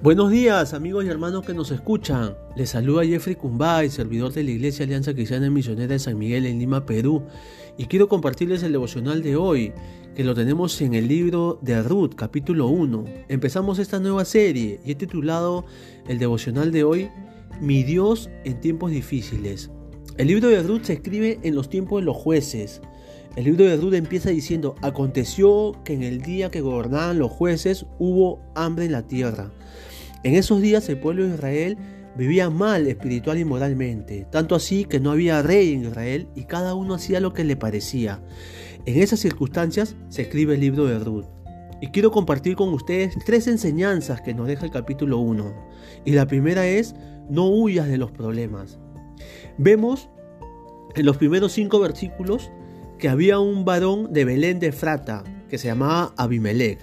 Buenos días amigos y hermanos que nos escuchan. Les saluda Jeffrey Cumbay, servidor de la Iglesia Alianza Cristiana Misionera de San Miguel en Lima, Perú. Y quiero compartirles el devocional de hoy, que lo tenemos en el libro de Ruth, capítulo 1. Empezamos esta nueva serie y he titulado el devocional de hoy, Mi Dios en tiempos difíciles. El libro de Ruth se escribe en los tiempos de los jueces. El libro de Ruth empieza diciendo, aconteció que en el día que gobernaban los jueces hubo hambre en la tierra. En esos días el pueblo de Israel vivía mal espiritual y moralmente, tanto así que no había rey en Israel y cada uno hacía lo que le parecía. En esas circunstancias se escribe el libro de Ruth. Y quiero compartir con ustedes tres enseñanzas que nos deja el capítulo 1. Y la primera es, no huyas de los problemas. Vemos en los primeros cinco versículos que había un varón de Belén de Frata que se llamaba Abimelech.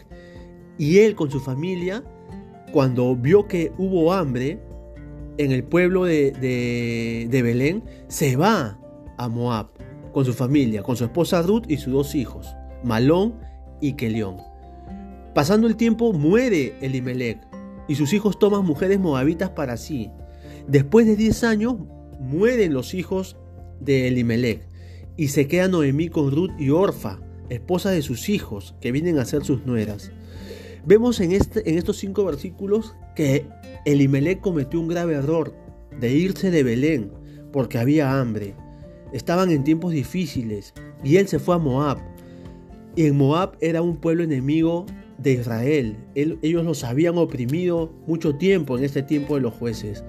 Y él con su familia cuando vio que hubo hambre en el pueblo de, Belén, se va a Moab con su familia, con su esposa Ruth y sus dos hijos, Malón y Kelión. Pasando el tiempo muere Elimelech y sus hijos toman mujeres moabitas para sí. Después de 10 años mueren los hijos de Elimelech y se queda Noemí con Ruth y Orfa, esposa de sus hijos, que vienen a ser sus nueras. Vemos en, este, en estos cinco versículos que Elimelech cometió un grave error de irse de Belén porque había hambre. Estaban en tiempos difíciles y él se fue a Moab. Y en Moab era un pueblo enemigo de Israel. ellos los habían oprimido mucho tiempo en este tiempo de los jueces,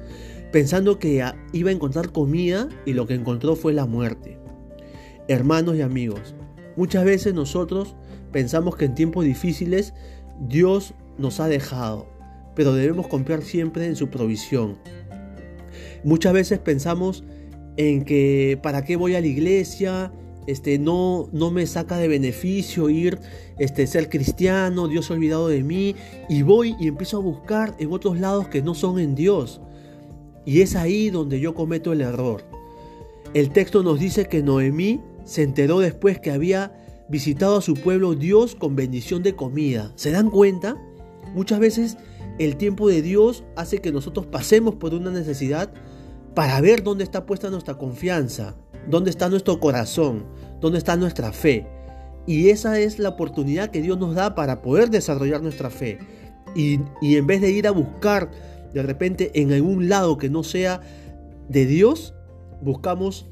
pensando que iba a encontrar comida y lo que encontró fue la muerte. Hermanos y amigos, muchas veces nosotros pensamos que en tiempos difíciles Dios nos ha dejado, pero debemos confiar siempre en su provisión. Muchas veces pensamos en que para qué voy a la iglesia, este, no, no me saca de beneficio ir, este, ser cristiano, Dios ha olvidado de mí, y voy y empiezo a buscar en otros lados que no son en Dios. Y es ahí donde yo cometo el error. El texto nos dice que Noemí se enteró después que había visitado a su pueblo Dios con bendición de comida. ¿Se dan cuenta? Muchas veces el tiempo de Dios hace que nosotros pasemos por una necesidad para ver dónde está puesta nuestra confianza, dónde está nuestro corazón, dónde está nuestra fe. Y esa es la oportunidad que Dios nos da para poder desarrollar nuestra fe. Y, en vez de ir a buscar de repente en algún lado que no sea de Dios, buscamos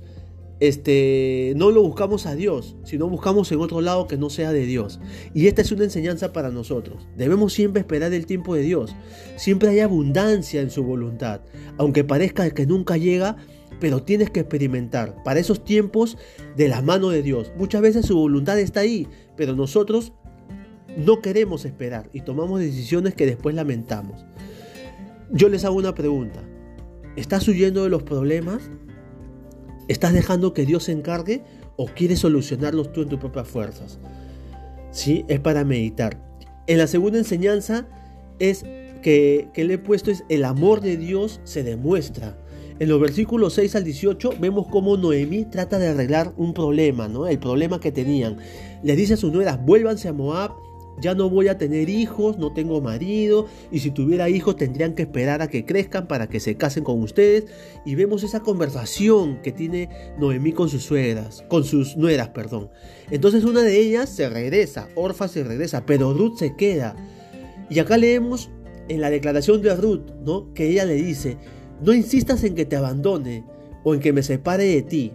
este, no lo buscamos a Dios, sino buscamos en otro lado que no sea de Dios. Y esta es una enseñanza para nosotros. Debemos siempre esperar el tiempo de Dios. Siempre hay abundancia en su voluntad, aunque parezca que nunca llega, pero tienes que experimentar para esos tiempos de la mano de Dios. Muchas veces su voluntad está ahí, pero nosotros no queremos esperar y tomamos decisiones que después lamentamos. Yo les hago una pregunta. ¿Estás huyendo de los problemas? ¿Estás dejando que Dios se encargue o quieres solucionarlos tú en tus propias fuerzas? Sí, es para meditar. En la segunda enseñanza es que, que le he puesto es el amor de Dios se demuestra. En los versículos 6 al 18 vemos cómo Noemí trata de arreglar un problema, ¿no? El problema que tenían. Le dice a sus nueras, vuélvanse a Moab ya no voy a tener hijos, no tengo marido, y si tuviera hijos tendrían que esperar a que crezcan para que se casen con ustedes. Y vemos esa conversación que tiene Noemí con sus suegras, con sus nueras, perdón. Entonces una de ellas se regresa, Orfa se regresa, pero Ruth se queda. Y acá leemos en la declaración de Ruth, ¿no? Que ella le dice, no insistas en que te abandone o en que me separe de ti,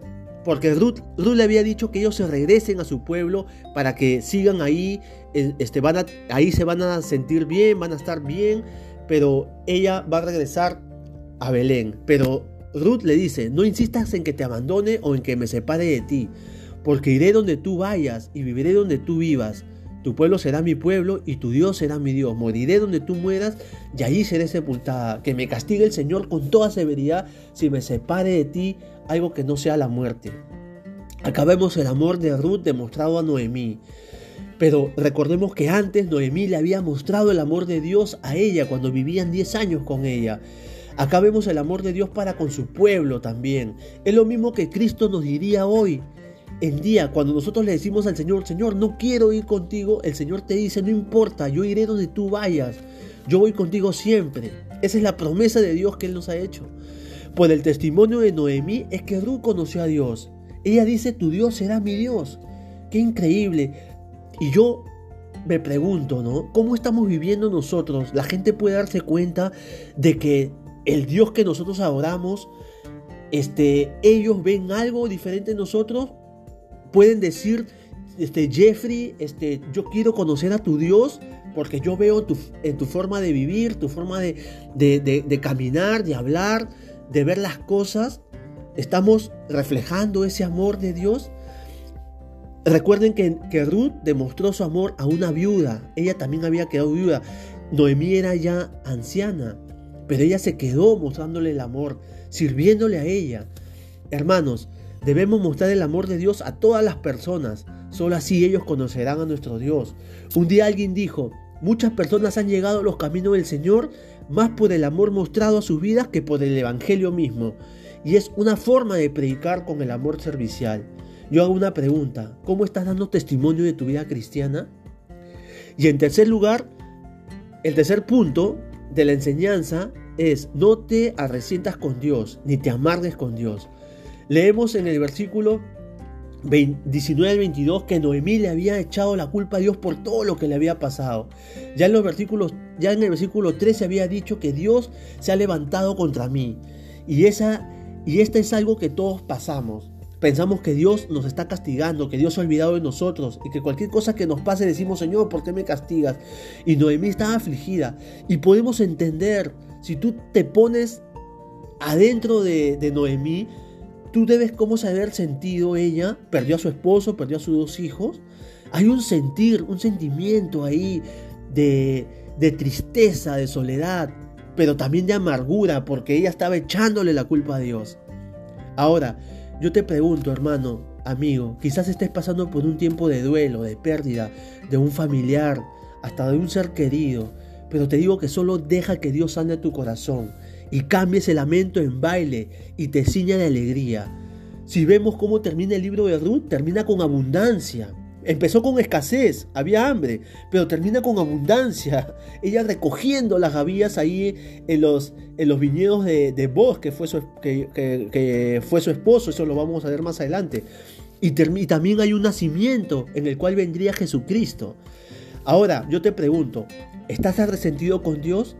porque Ruth, le había dicho que ellos se regresen a su pueblo para que sigan ahí, este, van ahí se van a sentir bien, van a estar bien, pero ella va a regresar a Belén. Pero Ruth le dice, no insistas en que te abandone o en que me separe de ti, porque iré donde tú vayas y viviré donde tú vivas. Tu pueblo será mi pueblo y tu Dios será mi Dios. Moriré donde tú mueras y allí seré sepultada. Que me castigue el Señor con toda severidad si me separe de ti algo que no sea la muerte. Acá vemos el amor de Ruth demostrado a Noemí. Pero recordemos que antes Noemí le había mostrado el amor de Dios a ella cuando vivían 10 años con ella. Acá vemos el amor de Dios para con su pueblo también. Es lo mismo que Cristo nos diría hoy. En día, cuando nosotros le decimos al Señor, Señor, no quiero ir contigo, el Señor te dice, no importa, yo iré donde tú vayas, yo voy contigo siempre. Esa es la promesa de Dios que Él nos ha hecho. Por el testimonio de Noemí es que Ruth conoció a Dios. Ella dice, tu Dios será mi Dios. Qué increíble. Y yo me pregunto, ¿no? ¿Cómo estamos viviendo nosotros? La gente puede darse cuenta de que el Dios que nosotros adoramos, este, ellos ven algo diferente en nosotros pueden decir, este, Jeffrey, este, yo quiero conocer a tu Dios porque yo veo tu, en tu forma de vivir, tu forma de, de, caminar, de hablar, de ver las cosas. Estamos reflejando ese amor de Dios. Recuerden que, que, Ruth demostró su amor a una viuda. Ella también había quedado viuda. Noemí era ya anciana, pero ella se quedó mostrándole el amor, sirviéndole a ella. Hermanos, Debemos mostrar el amor de Dios a todas las personas. Solo así ellos conocerán a nuestro Dios. Un día alguien dijo, muchas personas han llegado a los caminos del Señor más por el amor mostrado a sus vidas que por el Evangelio mismo. Y es una forma de predicar con el amor servicial. Yo hago una pregunta, ¿cómo estás dando testimonio de tu vida cristiana? Y en tercer lugar, el tercer punto de la enseñanza es no te arresientas con Dios, ni te amargues con Dios. Leemos en el versículo 19 al 22 que Noemí le había echado la culpa a Dios por todo lo que le había pasado. Ya en los versículos, ya en el versículo 13 había dicho que Dios se ha levantado contra mí. Y esa y esta es algo que todos pasamos. Pensamos que Dios nos está castigando, que Dios se ha olvidado de nosotros y que cualquier cosa que nos pase decimos, Señor, ¿por qué me castigas? Y Noemí estaba afligida. Y podemos entender, si tú te pones adentro de, de Noemí, Tú debes cómo saber sentido ella. Perdió a su esposo, perdió a sus dos hijos. Hay un sentir, un sentimiento ahí de, de tristeza, de soledad, pero también de amargura, porque ella estaba echándole la culpa a Dios. Ahora, yo te pregunto, hermano, amigo, quizás estés pasando por un tiempo de duelo, de pérdida, de un familiar, hasta de un ser querido, pero te digo que solo deja que Dios sane tu corazón y cambie ese lamento en baile y te ciña de alegría. Si vemos cómo termina el libro de Ruth, termina con abundancia. Empezó con escasez, había hambre, pero termina con abundancia. Ella recogiendo las gavillas ahí en los, en los viñedos de, de que fue, su, que, fue su esposo, eso lo vamos a ver más adelante. Y, y también hay un nacimiento en el cual vendría Jesucristo. Ahora, yo te pregunto, ¿estás resentido con Dios?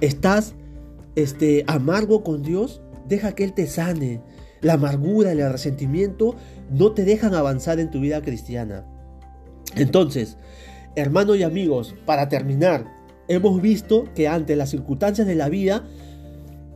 ¿Estás este, amargo con Dios, deja que Él te sane. La amargura el resentimiento no te dejan avanzar en tu vida cristiana. Entonces, hermanos y amigos, para terminar, hemos visto que ante las circunstancias de la vida,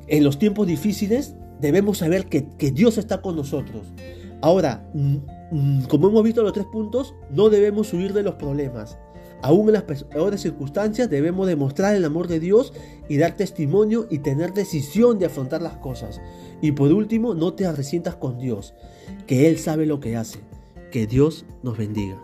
en los tiempos difíciles, debemos saber que, que Dios está con nosotros. Ahora, mm, mm, como hemos visto los tres puntos, no debemos huir de los problemas. Aún en las peores circunstancias debemos demostrar el amor de Dios y dar testimonio y tener decisión de afrontar las cosas. Y por último, no te arresientas con Dios, que Él sabe lo que hace. Que Dios nos bendiga.